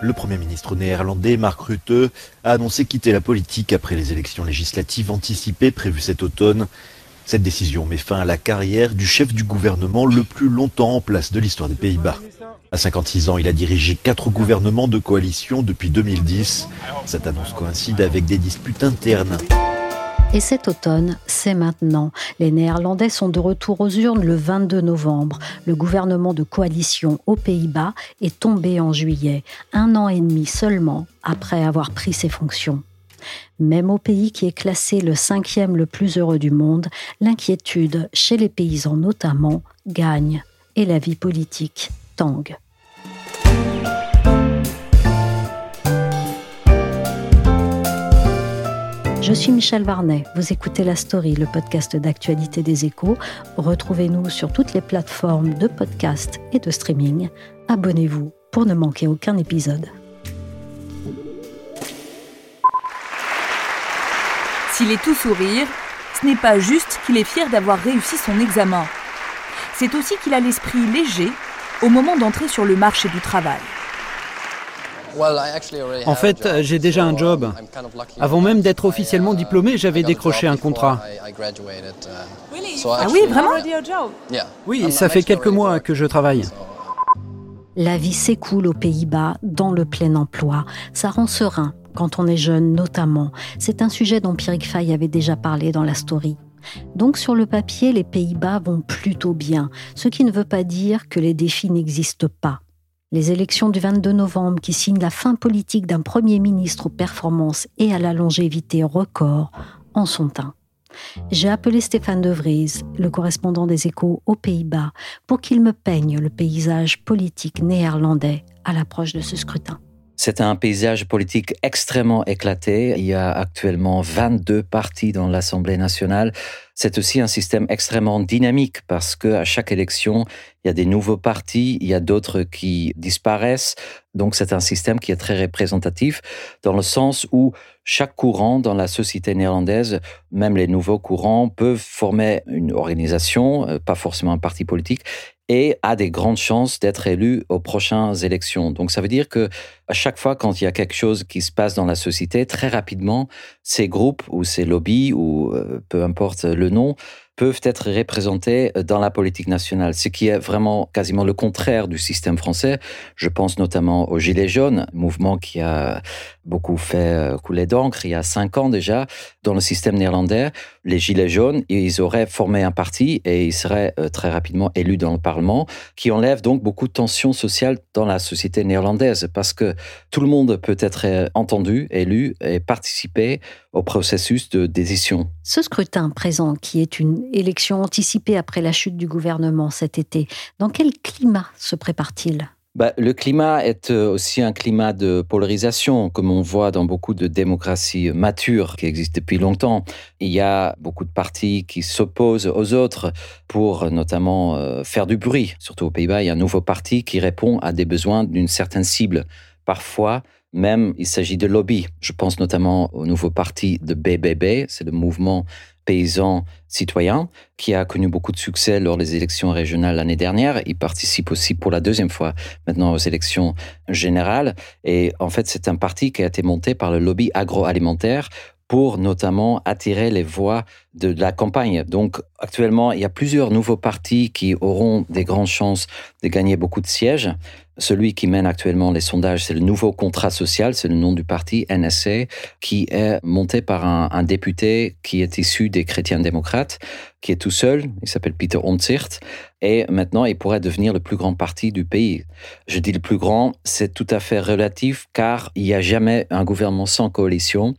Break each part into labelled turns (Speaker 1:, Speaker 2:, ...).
Speaker 1: Le Premier ministre néerlandais Mark Rutte a annoncé quitter la politique après les élections législatives anticipées prévues cet automne. Cette décision met fin à la carrière du chef du gouvernement le plus longtemps en place de l'histoire des Pays-Bas. À 56 ans, il a dirigé quatre gouvernements de coalition depuis 2010. Cette annonce coïncide avec des disputes internes.
Speaker 2: Et cet automne, c'est maintenant. Les Néerlandais sont de retour aux urnes le 22 novembre. Le gouvernement de coalition aux Pays-Bas est tombé en juillet, un an et demi seulement après avoir pris ses fonctions. Même au pays qui est classé le cinquième le plus heureux du monde, l'inquiétude, chez les paysans notamment, gagne et la vie politique tangue. Je suis Michel Varnet. Vous écoutez La Story, le podcast d'actualité des échos. Retrouvez-nous sur toutes les plateformes de podcast et de streaming. Abonnez-vous pour ne manquer aucun épisode.
Speaker 3: S'il est tout sourire, ce n'est pas juste qu'il est fier d'avoir réussi son examen. C'est aussi qu'il a l'esprit léger au moment d'entrer sur le marché du travail.
Speaker 4: En fait, j'ai déjà un job. Avant même d'être officiellement diplômé, j'avais décroché un contrat.
Speaker 3: Ah oui, vraiment
Speaker 4: Oui, ça fait quelques mois que je travaille.
Speaker 2: La vie s'écoule aux Pays-Bas dans le plein emploi. Ça rend serein quand on est jeune notamment. C'est un sujet dont Pierrick Fay avait déjà parlé dans la story. Donc sur le papier, les Pays-Bas vont plutôt bien, ce qui ne veut pas dire que les défis n'existent pas. Les élections du 22 novembre qui signent la fin politique d'un Premier ministre aux performances et à la longévité record en sont un. J'ai appelé Stéphane De Vries, le correspondant des échos aux Pays-Bas, pour qu'il me peigne le paysage politique néerlandais à l'approche de ce scrutin.
Speaker 5: C'est un paysage politique extrêmement éclaté. Il y a actuellement 22 partis dans l'Assemblée nationale. C'est aussi un système extrêmement dynamique parce que à chaque élection, il y a des nouveaux partis, il y a d'autres qui disparaissent. Donc c'est un système qui est très représentatif dans le sens où chaque courant dans la société néerlandaise, même les nouveaux courants, peuvent former une organisation, euh, pas forcément un parti politique, et a des grandes chances d'être élu aux prochaines élections. Donc ça veut dire que à chaque fois quand il y a quelque chose qui se passe dans la société, très rapidement, ces groupes ou ces lobbies ou euh, peu importe le nom peuvent être représentés dans la politique nationale, ce qui est vraiment quasiment le contraire du système français. Je pense notamment au Gilets jaunes, mouvement qui a beaucoup fait euh, couler d'encre il y a cinq ans déjà. Dans le système néerlandais, les Gilets jaunes, ils auraient formé un parti et ils seraient euh, très rapidement élus dans le Parlement, qui enlève donc beaucoup de tensions sociales dans la société néerlandaise, parce que tout le monde peut être euh, entendu, élu et participer au processus de décision.
Speaker 2: Ce scrutin présent, qui est une élection anticipée après la chute du gouvernement cet été, dans quel climat se prépare-t-il?
Speaker 5: Bah, le climat est euh, aussi un climat de polarisation, comme on voit dans beaucoup de démocraties matures qui existent depuis longtemps. Il y a beaucoup de partis qui s'opposent aux autres pour notamment euh, faire du bruit. Surtout aux Pays-Bas, il y a un nouveau parti qui répond à des besoins d'une certaine cible. Parfois, même, il s'agit de lobby. Je pense notamment au nouveau parti de BBB, c'est le mouvement paysan citoyen, qui a connu beaucoup de succès lors des élections régionales l'année dernière. Il participe aussi pour la deuxième fois maintenant aux élections générales. Et en fait, c'est un parti qui a été monté par le lobby agroalimentaire pour notamment attirer les voix de la campagne. Donc actuellement, il y a plusieurs nouveaux partis qui auront des grandes chances de gagner beaucoup de sièges. Celui qui mène actuellement les sondages, c'est le nouveau contrat social, c'est le nom du parti NSC, qui est monté par un, député qui est issu des chrétiens démocrates, qui est tout seul, il s'appelle Peter Omtzigt, et maintenant il pourrait devenir le plus grand parti du pays. Je dis le plus grand, c'est tout à fait relatif, car il n'y a jamais un gouvernement sans coalition,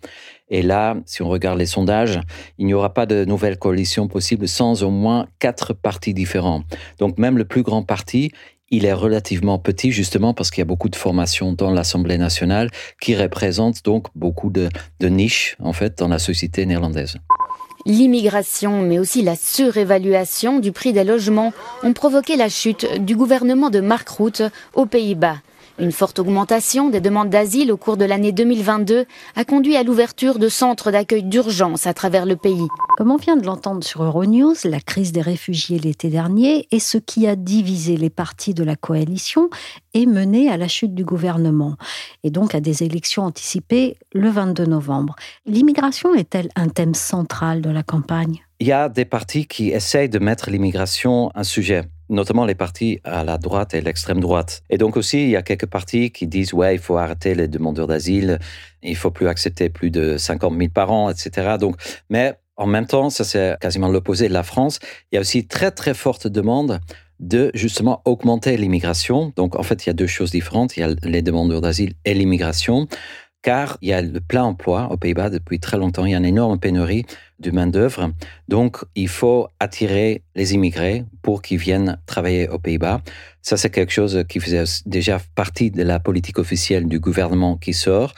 Speaker 5: Et là, si on regarde les sondages, il n'y aura pas de nouvelle coalition possible sans au moins quatre partis différents. Donc même le plus grand parti, il est relativement petit justement parce qu'il y a beaucoup de formations dans l'Assemblée nationale qui représentent donc beaucoup de, de niches en fait dans la société néerlandaise.
Speaker 6: L'immigration, mais aussi la surévaluation du prix des logements ont provoqué la chute du gouvernement de Mark Rutte aux Pays-Bas. Une forte augmentation des demandes d'asile au cours de l'année 2022 a conduit à l'ouverture de centres d'accueil d'urgence à travers le pays.
Speaker 2: Comme on vient de l'entendre sur Euronews, la crise des réfugiés l'été dernier et ce qui a divisé les partis de la coalition est mené à la chute du gouvernement et donc à des élections anticipées le 22 novembre. L'immigration est-elle un thème central de la campagne?
Speaker 5: Il y a des partis qui essayent de mettre l'immigration un sujet notamment les partis à la droite et l'extrême droite. Et donc aussi, il y a quelques partis qui disent, ouais, il faut arrêter les demandeurs d'asile, il faut plus accepter plus de 50 000 par an, etc. Donc, mais en même temps, ça c'est quasiment l'opposé de la France. Il y a aussi très, très forte demande de justement augmenter l'immigration. Donc, en fait, il y a deux choses différentes. Il y a les demandeurs d'asile et l'immigration car il y a le plein emploi aux Pays-Bas depuis très longtemps. Il y a une énorme pénurie de main-d'œuvre. Donc, il faut attirer les immigrés pour qu'ils viennent travailler aux Pays-Bas. Ça, c'est quelque chose qui faisait déjà partie de la politique officielle du gouvernement qui sort.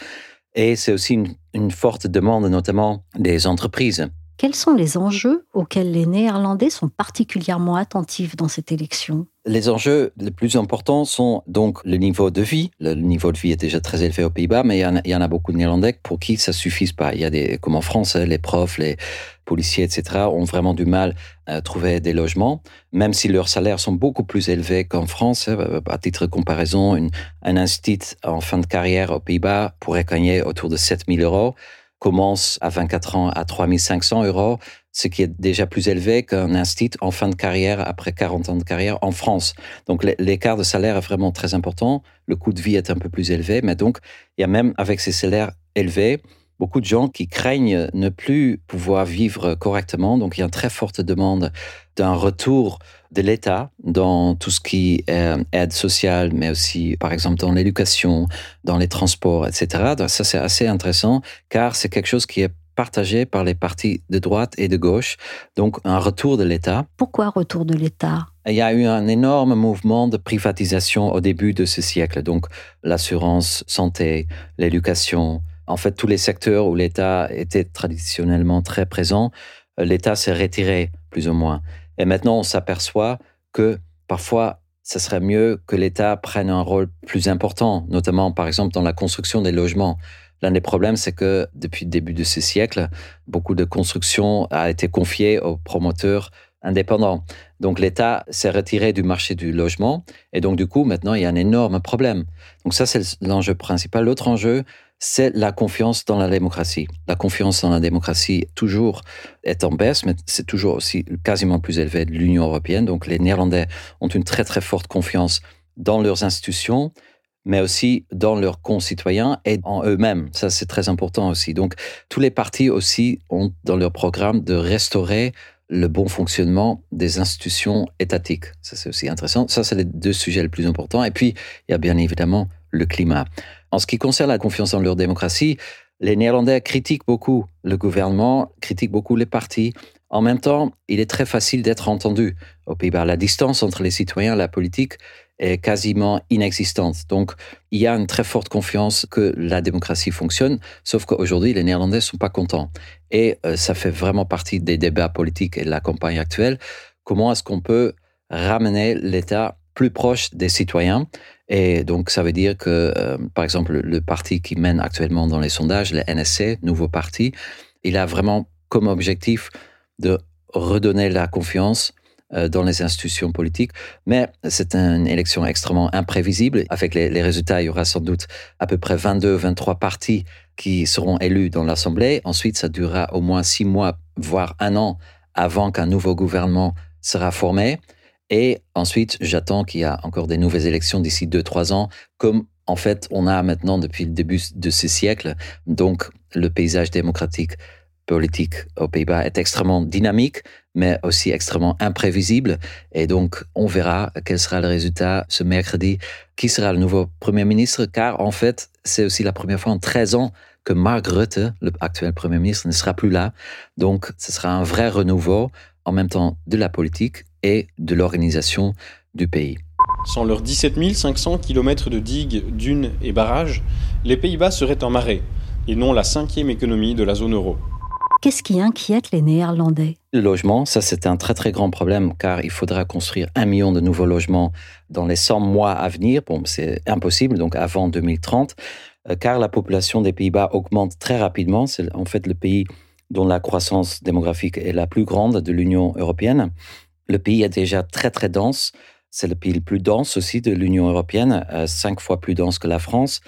Speaker 5: Et c'est aussi une, une forte demande, notamment des entreprises.
Speaker 2: Quels sont les enjeux auxquels les Néerlandais sont particulièrement attentifs dans cette élection?
Speaker 5: Les enjeux les plus importants sont donc le niveau de vie. Le niveau de vie est déjà très élevé aux Pays-Bas, mais il y, en a, beaucoup de Néerlandais pour qui ça suffit pas. Il y a des, comme en France, les profs, les policiers, etc., ont vraiment du mal à trouver des logements, même si leurs salaires sont beaucoup plus élevés qu'en France. À titre de comparaison, un institut en fin de carrière aux Pays-Bas pourrait gagner autour de 7000 euros commence à 24 ans à 3500 euros, ce qui est déjà plus élevé qu'un institut en fin de carrière après 40 ans de carrière en France. Donc l'écart de salaire est vraiment très important. Le coût de vie est un peu plus élevé, mais donc il y a même avec ces salaires élevés, beaucoup de gens qui craignent ne plus pouvoir vivre correctement. Donc, il y a une très forte demande d'un retour de l'État dans tout ce qui est aide sociale, mais aussi, par exemple, dans l'éducation, dans les transports, etc. Ça, c'est assez intéressant, car c'est quelque chose qui est partagé par les partis de droite et de gauche. Donc, un retour de l'État.
Speaker 2: Pourquoi retour de l'État?
Speaker 5: Il y a eu un énorme mouvement de privatisation au début de ce siècle. Donc, l'assurance santé, l'éducation, en fait, tous les secteurs où l'État était traditionnellement très présent, euh, l'État s'est retiré, plus ou moins. Et maintenant, on s'aperçoit que parfois, ce serait mieux que l'État prenne un rôle plus important, notamment, par exemple, dans la construction des logements. L'un des problèmes, c'est que depuis le début de ce siècle, beaucoup de construction a été confiée aux promoteurs indépendants. Donc l'État s'est retiré du marché du logement et donc du coup maintenant il y a un énorme problème. Donc ça c'est l'enjeu principal. L'autre enjeu, c'est la confiance dans la démocratie. La confiance dans la démocratie toujours est en baisse, mais c'est toujours aussi quasiment plus élevé de l'Union européenne. Donc les Néerlandais ont une très très forte confiance dans leurs institutions, mais aussi dans leurs concitoyens et en eux-mêmes. Ça, c'est très important aussi. Donc tous les partis aussi ont dans leur programme de restaurer le bon fonctionnement des institutions étatiques. Ça, c'est aussi intéressant. Ça, c'est les deux sujets les plus importants. Et puis, il y a bien évidemment le climat. En ce qui concerne la confiance en leur démocratie, les Néerlandais critiquent beaucoup le gouvernement, critiquent beaucoup les partis. En même temps, il est très facile d'être entendu aux Pays-Bas. La distance entre les citoyens et la politique est quasiment inexistante. Donc, il y a une très forte confiance que la démocratie fonctionne, sauf qu'aujourd'hui, les Néerlandais ne sont pas contents. Et euh, ça fait vraiment partie des débats politiques et de la campagne actuelle. Comment est-ce qu'on peut ramener l'État plus proche des citoyens? Et donc, ça veut dire que, euh, par exemple, le, parti qui mène actuellement dans les sondages, le NSC, nouveau parti, il a vraiment comme objectif de redonner la confiance dans les institutions politiques. Mais c'est une élection extrêmement imprévisible. Avec les, résultats, il y aura sans doute à peu près 22, 23 partis qui seront élus dans l'Assemblée. Ensuite, ça durera au moins six mois, voire un an avant qu'un nouveau gouvernement sera formé. Et ensuite, j'attends qu'il y a encore des nouvelles élections d'ici deux, trois ans, comme en fait on a maintenant depuis le début de ce siècle. Donc, le paysage démocratique politique aux Pays-Bas est extrêmement dynamique, mais aussi extrêmement imprévisible. Et donc, on verra quel sera le résultat ce mercredi, qui sera le nouveau Premier ministre, car en fait, c'est aussi la première fois en 13 ans que Mark Rutte, le actuel Premier ministre, ne sera plus là. Donc, ce sera un vrai renouveau en même temps de la politique et de l'organisation du pays.
Speaker 7: Sans leurs 17 500 km de digues, dunes et barrages, les Pays-Bas seraient en marée, et non la cinquième économie de la zone euro.
Speaker 2: Qu'est-ce qui inquiète les Néerlandais?
Speaker 5: Le logement, ça c'est un très très grand problème car il faudra construire un million de nouveaux logements dans les 100 mois à venir. Bon, c'est impossible, donc avant 2030, euh, car la population des Pays-Bas augmente très rapidement. C'est en fait le pays dont la croissance démographique est la plus grande de l'Union européenne. Le pays est déjà très très dense. C'est le pays le plus dense aussi de l'Union européenne, euh, cinq fois plus dense que la France.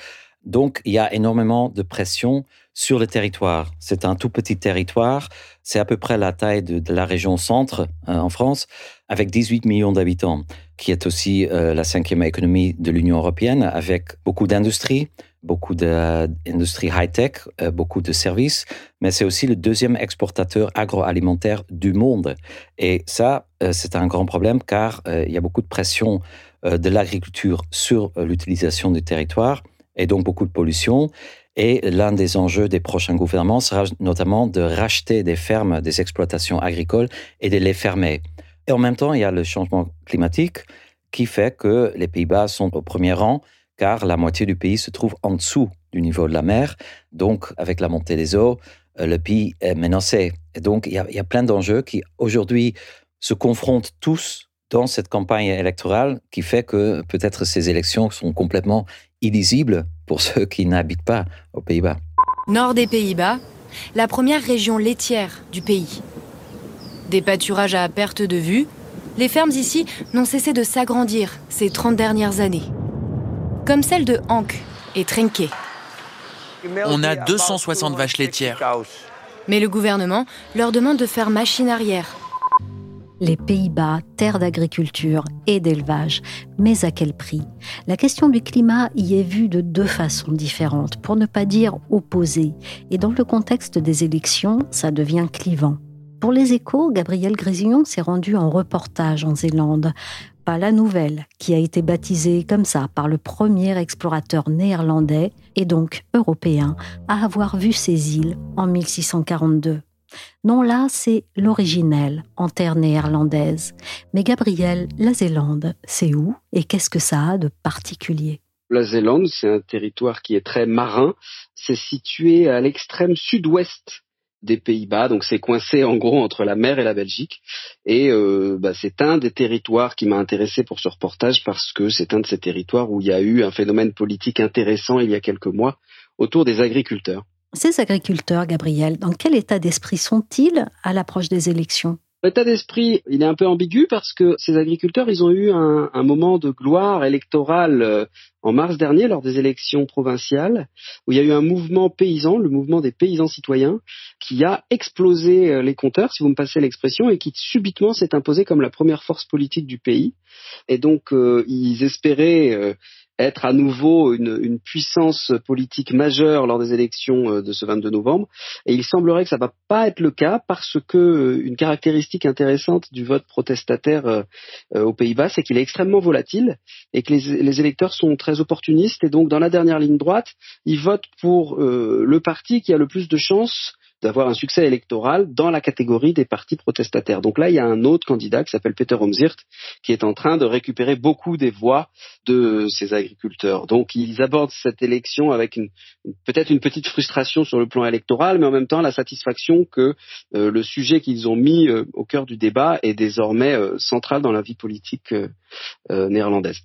Speaker 5: Donc, il y a énormément de pression sur le territoire. C'est un tout petit territoire. C'est à peu près la taille de, la région centre euh, en France, avec 18 millions d'habitants, qui est aussi euh, la cinquième économie de l'Union européenne, avec beaucoup d'industries, beaucoup d'industries high-tech, euh, beaucoup de services, mais c'est aussi le deuxième exportateur agroalimentaire du monde. Et ça, c'est un grand problème car il y a beaucoup de pression de l'agriculture sur l'utilisation du territoire et donc beaucoup de pollution. Et l'un des enjeux des prochains gouvernements sera notamment de racheter des fermes, des exploitations agricoles et de les fermer. Et en même temps, il y a le changement climatique qui fait que les Pays-Bas sont au premier rang car la moitié du pays se trouve en dessous du niveau de la mer. Donc, avec la montée des eaux, euh, le pays est menacé. Et donc, il y a, il y a plein d'enjeux qui aujourd'hui se confrontent tous dans cette campagne électorale qui fait que peut-être ces élections sont complètement illisibles pour ceux qui n'habitent pas aux Pays-Bas.
Speaker 8: Nord des Pays-Bas, la première région laitière du pays. Des pâturages à perte de vue, les fermes ici n'ont cessé de s'agrandir ces 30 dernières années. Comme celle de Hank et Trenke.
Speaker 9: On a 260 vaches laitières.
Speaker 8: Mais le gouvernement leur demande de faire machine arrière
Speaker 2: les Pays-Bas, terre d'agriculture et d'élevage. Mais à quel prix? La question du climat y est vue de deux façons différentes, pour ne pas dire opposées. Et dans le contexte des élections, ça devient clivant. Pour les échos, Gabriel Grésillon s'est rendu en reportage en Zélande. Pas la nouvelle, qui a été baptisée comme ça par le premier explorateur néerlandais et donc européen à avoir vu ces îles en 1642. Non, là, c'est l'originel, en terre néerlandaise. Mais Gabriel, la Zélande, c'est où et qu'est-ce que ça a de particulier?
Speaker 10: La Zélande, c'est un territoire qui est très marin. C'est situé à l'extrême sud-ouest des Pays-Bas, donc c'est coincé en gros entre la mer et la Belgique. Et euh, bah, c'est un des territoires qui m'a intéressé pour ce reportage parce que c'est un de ces territoires où il y a eu un phénomène politique intéressant il y a quelques mois autour des agriculteurs.
Speaker 2: Ces agriculteurs, Gabriel, dans quel état d'esprit sont-ils à l'approche des élections?
Speaker 10: L'état d'esprit, il est un peu ambigu parce que ces agriculteurs, ils ont eu un, moment de gloire électorale euh, en mars dernier lors des élections provinciales, où il y a eu un mouvement paysan, le mouvement des paysans citoyens, qui a explosé euh, les compteurs, si vous me passez l'expression, et qui subitement s'est imposé comme la première force politique du pays. Et donc, euh, ils espéraient être à nouveau une, puissance politique majeure lors des élections euh, de ce 22 novembre. Et il semblerait que ça va pas être le cas parce que euh, une caractéristique intéressante du vote protestataire euh, aux Pays-Bas, c'est qu'il est extrêmement volatile et que les, les, électeurs sont très opportunistes. Et donc, dans la dernière ligne droite, ils votent pour le parti qui a le plus de chances d'avoir un succès électoral dans la catégorie des partis protestataires. Donc là, il y a un autre candidat qui s'appelle Peter Omzirt, qui est en train de récupérer beaucoup des voix de ces agriculteurs. Donc ils abordent cette élection avec peut-être une petite frustration sur le plan électoral, mais en même temps la satisfaction que euh, le sujet qu'ils ont mis euh, au cœur du débat est désormais euh, central dans la vie politique néerlandaise.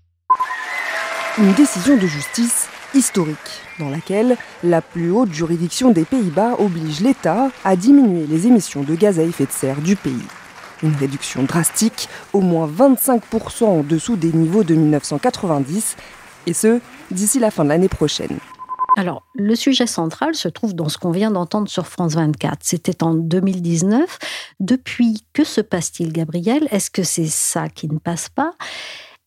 Speaker 11: Une décision de justice historique, dans laquelle la plus haute juridiction des Pays-Bas oblige l'État à diminuer les émissions de gaz à effet de serre du pays. Une réduction drastique, au moins 25% en dessous des niveaux de 1990, et ce, d'ici la fin de l'année prochaine.
Speaker 2: Alors, le sujet central se trouve dans ce qu'on vient d'entendre sur France 24. C'était en 2019. Depuis, que se passe-t-il, Gabriel? Est-ce que c'est ça qui ne passe pas?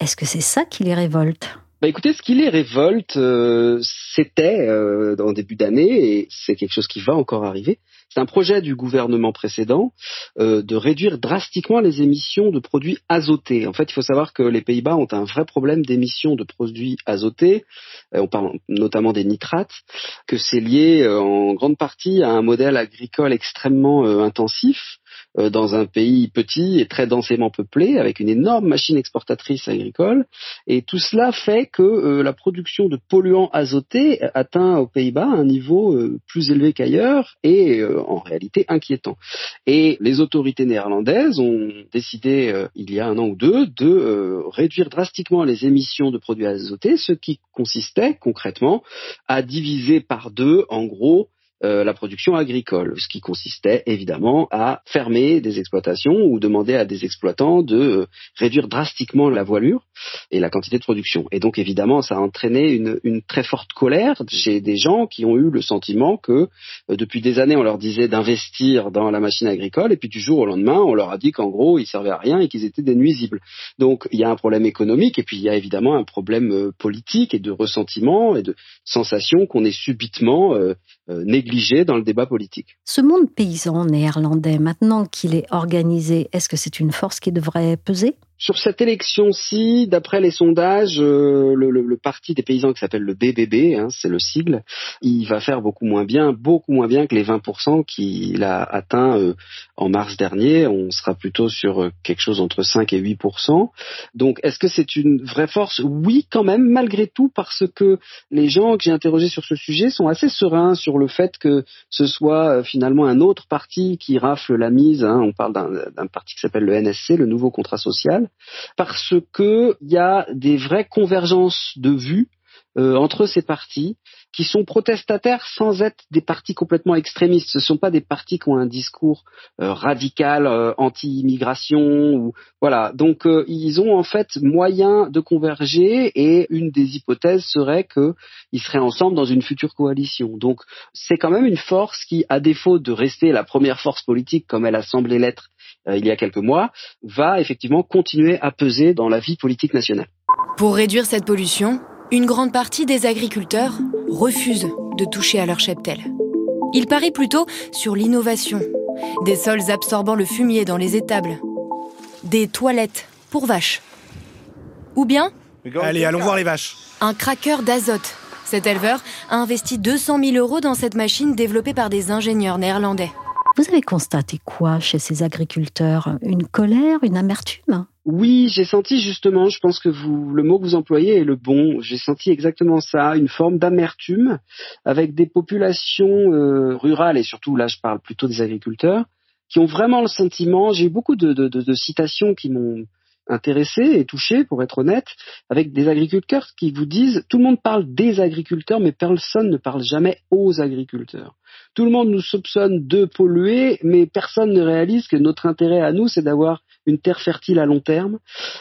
Speaker 2: Est-ce que c'est ça qui les révolte?
Speaker 10: Bah écoutez, ce qui les révolte, euh, c'était euh, en début d'année, et c'est quelque chose qui va encore arriver, C'est un projet du gouvernement précédent euh, de réduire drastiquement les émissions de produits azotés. En fait, il faut savoir que les Pays-Bas ont un vrai problème d'émissions de produits azotés. Euh, on parle notamment des nitrates, que c'est lié en grande partie à un modèle agricole extrêmement intensif dans un pays petit et très densément peuplé, avec une énorme machine exportatrice agricole. Et tout cela fait que euh, la production de polluants azotés atteint aux Pays-Bas un niveau euh, plus élevé qu'ailleurs et en réalité inquiétant. Et les autorités néerlandaises ont décidé il y a un an ou deux de réduire drastiquement les émissions de produits azotés, ce qui consistait concrètement à diviser par deux en gros euh, la production agricole, ce qui consistait évidemment à fermer des exploitations ou demander à des exploitants de euh, réduire drastiquement la voilure et la quantité de production. Et donc évidemment, ça a entraîné une, une très forte colère chez des gens qui ont eu le sentiment que euh, depuis des années, on leur disait d'investir dans la machine agricole et puis du jour au lendemain, on leur a dit qu'en gros, ils servaient à rien et qu'ils étaient des nuisibles. Donc il y a un problème économique et puis il y a évidemment un problème politique et de ressentiment et de sensation qu'on est subitement négligé dans le débat politique.
Speaker 2: Ce monde paysan néerlandais, maintenant qu'il est organisé, est-ce que c'est une force qui devrait peser?
Speaker 10: Sur cette élection-ci, d'après les sondages, euh, le, parti des paysans qui s'appelle le BBB, hein, c'est le sigle, il va faire beaucoup moins bien, beaucoup moins bien que les 20% qu'il a atteint euh, en mars dernier. On sera plutôt sur euh, quelque chose entre 5 et 8%. Donc, est-ce que c'est une vraie force? Oui, quand même, malgré tout, parce que les gens que j'ai interrogés sur ce sujet sont assez sereins sur le fait que ce soit finalement un autre parti qui rafle la mise. Hein. On parle d'un parti qui s'appelle le NSC, le nouveau contrat social parce qu'il y a des vraies convergences de vues euh, entre ces partis qui sont protestataires sans être des partis complètement extrémistes. Ce ne sont pas des partis qui ont un discours euh, radical euh, anti-immigration ou voilà. Donc ils ont en fait moyen de converger et une des hypothèses serait qu'ils seraient ensemble dans une future coalition. Donc c'est quand même une force qui, à défaut de rester la première force politique comme elle a semblé l'être euh, il y a quelques mois, va effectivement continuer à peser dans la vie politique nationale.
Speaker 8: Pour réduire cette pollution, une grande partie des agriculteurs refusent de toucher à leur cheptel. Ils parient plutôt sur l'innovation, des sols absorbant le fumier dans les étables, des toilettes pour vaches. Ou bien
Speaker 12: Allez, allons voir les vaches.
Speaker 8: Un craqueur d'azote. Cet éleveur a investi 200 000 euros dans cette machine développée par des ingénieurs néerlandais.
Speaker 2: Vous avez constaté quoi chez ces agriculteurs? Une colère, une amertume?
Speaker 10: Oui, j'ai senti justement, je pense que vous, le mot que vous employez est le bon. J'ai senti exactement ça, une forme d'amertume avec des populations euh, rurales et surtout là, je parle plutôt des agriculteurs qui ont vraiment le sentiment. J'ai eu beaucoup de, citations qui m'ont intéressé et touché, pour être honnête, avec des agriculteurs qui vous disent tout le monde parle des agriculteurs, mais personne ne parle jamais aux agriculteurs. Tout le monde nous soupçonne de polluer, mais personne ne réalise que notre intérêt à nous, c'est d'avoir une terre fertile à long terme.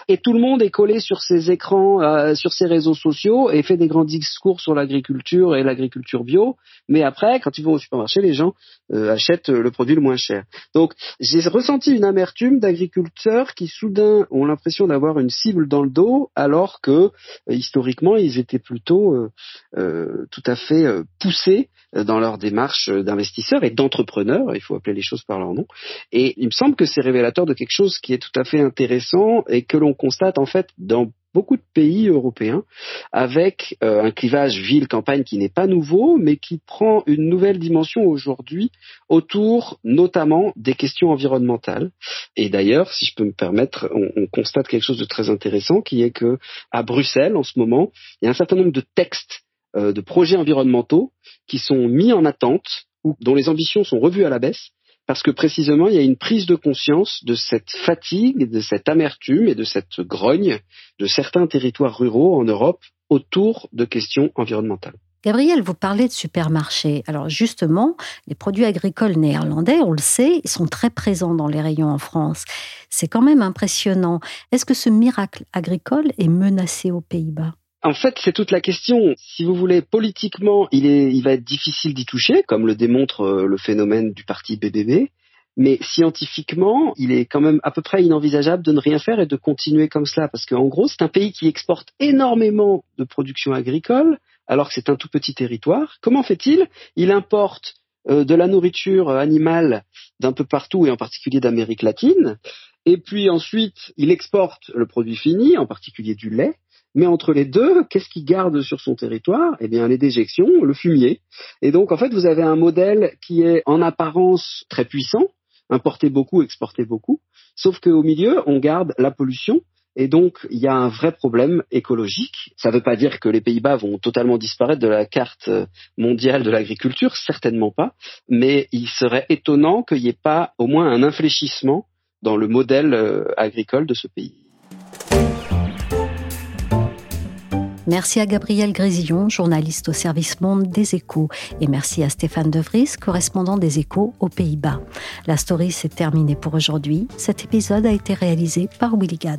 Speaker 10: Et tout le monde est collé sur ses écrans, euh, sur ses réseaux sociaux et fait des grands discours sur l'agriculture et l'agriculture bio. Mais après, quand ils vont au supermarché, les gens euh, achètent le produit le moins cher. Donc, j'ai ressenti une amertume d'agriculteurs qui soudain ont l'impression d'avoir une cible dans le dos, alors que euh, historiquement, ils étaient plutôt tout à fait poussés dans leur démarche d'investisseurs et d'entrepreneurs, il faut appeler les choses par leur nom. Et il me semble que c'est révélateur de quelque chose qui est tout à fait intéressant et que l'on constate en fait dans beaucoup de pays européens avec euh, un clivage ville-campagne qui n'est pas nouveau mais qui prend une nouvelle dimension aujourd'hui autour notamment des questions environnementales. Et d'ailleurs, si je peux me permettre, on, on, constate quelque chose de très intéressant qui est que à Bruxelles en ce moment, il y a un certain nombre de textes euh, de projets environnementaux qui sont mis en attente ou dont les ambitions sont revues à la baisse parce que précisément il y a une prise de conscience de cette fatigue, de cette amertume et de cette grogne de certains territoires ruraux en Europe autour de questions environnementales.
Speaker 2: Gabriel, vous parlez de supermarchés. Alors justement, les produits agricoles néerlandais, on le sait, sont très présents dans les rayons en France. C'est quand même impressionnant. Est-ce que ce miracle agricole est menacé aux Pays-Bas?
Speaker 10: En fait, c'est toute la question. Si vous voulez, politiquement, il, est, il va être difficile d'y toucher, comme le démontre euh, le phénomène du parti BBB. Mais scientifiquement, il est quand même à peu près inenvisageable de ne rien faire et de continuer comme cela, parce qu'en gros, c'est un pays qui exporte énormément de production agricole, alors que c'est un tout petit territoire. Comment fait-il? Il importe euh, de la nourriture animale d'un peu partout et en particulier d'Amérique latine. Et puis ensuite, il exporte le produit fini, en particulier du lait. Mais entre les deux, qu'est-ce qu'il garde sur son territoire? Eh bien, les déjections, le fumier. Et donc, en fait, vous avez un modèle qui est en apparence très puissant, importer beaucoup, exporter beaucoup, sauf qu'au milieu, on garde la pollution. Et donc, il y a un vrai problème écologique. Ça ne veut pas dire que les Pays-Bas vont totalement disparaître de la carte mondiale de l'agriculture, certainement pas. Mais il serait étonnant qu'il n'y ait pas au moins un infléchissement dans le modèle euh, agricole de ce pays.
Speaker 2: Merci à Gabriel Grésillon, journaliste au service Monde des Échos, et merci à Stéphane De Vries, correspondant des Échos aux Pays-Bas. La story s'est terminée pour aujourd'hui. Cet épisode a été réalisé par Willigan.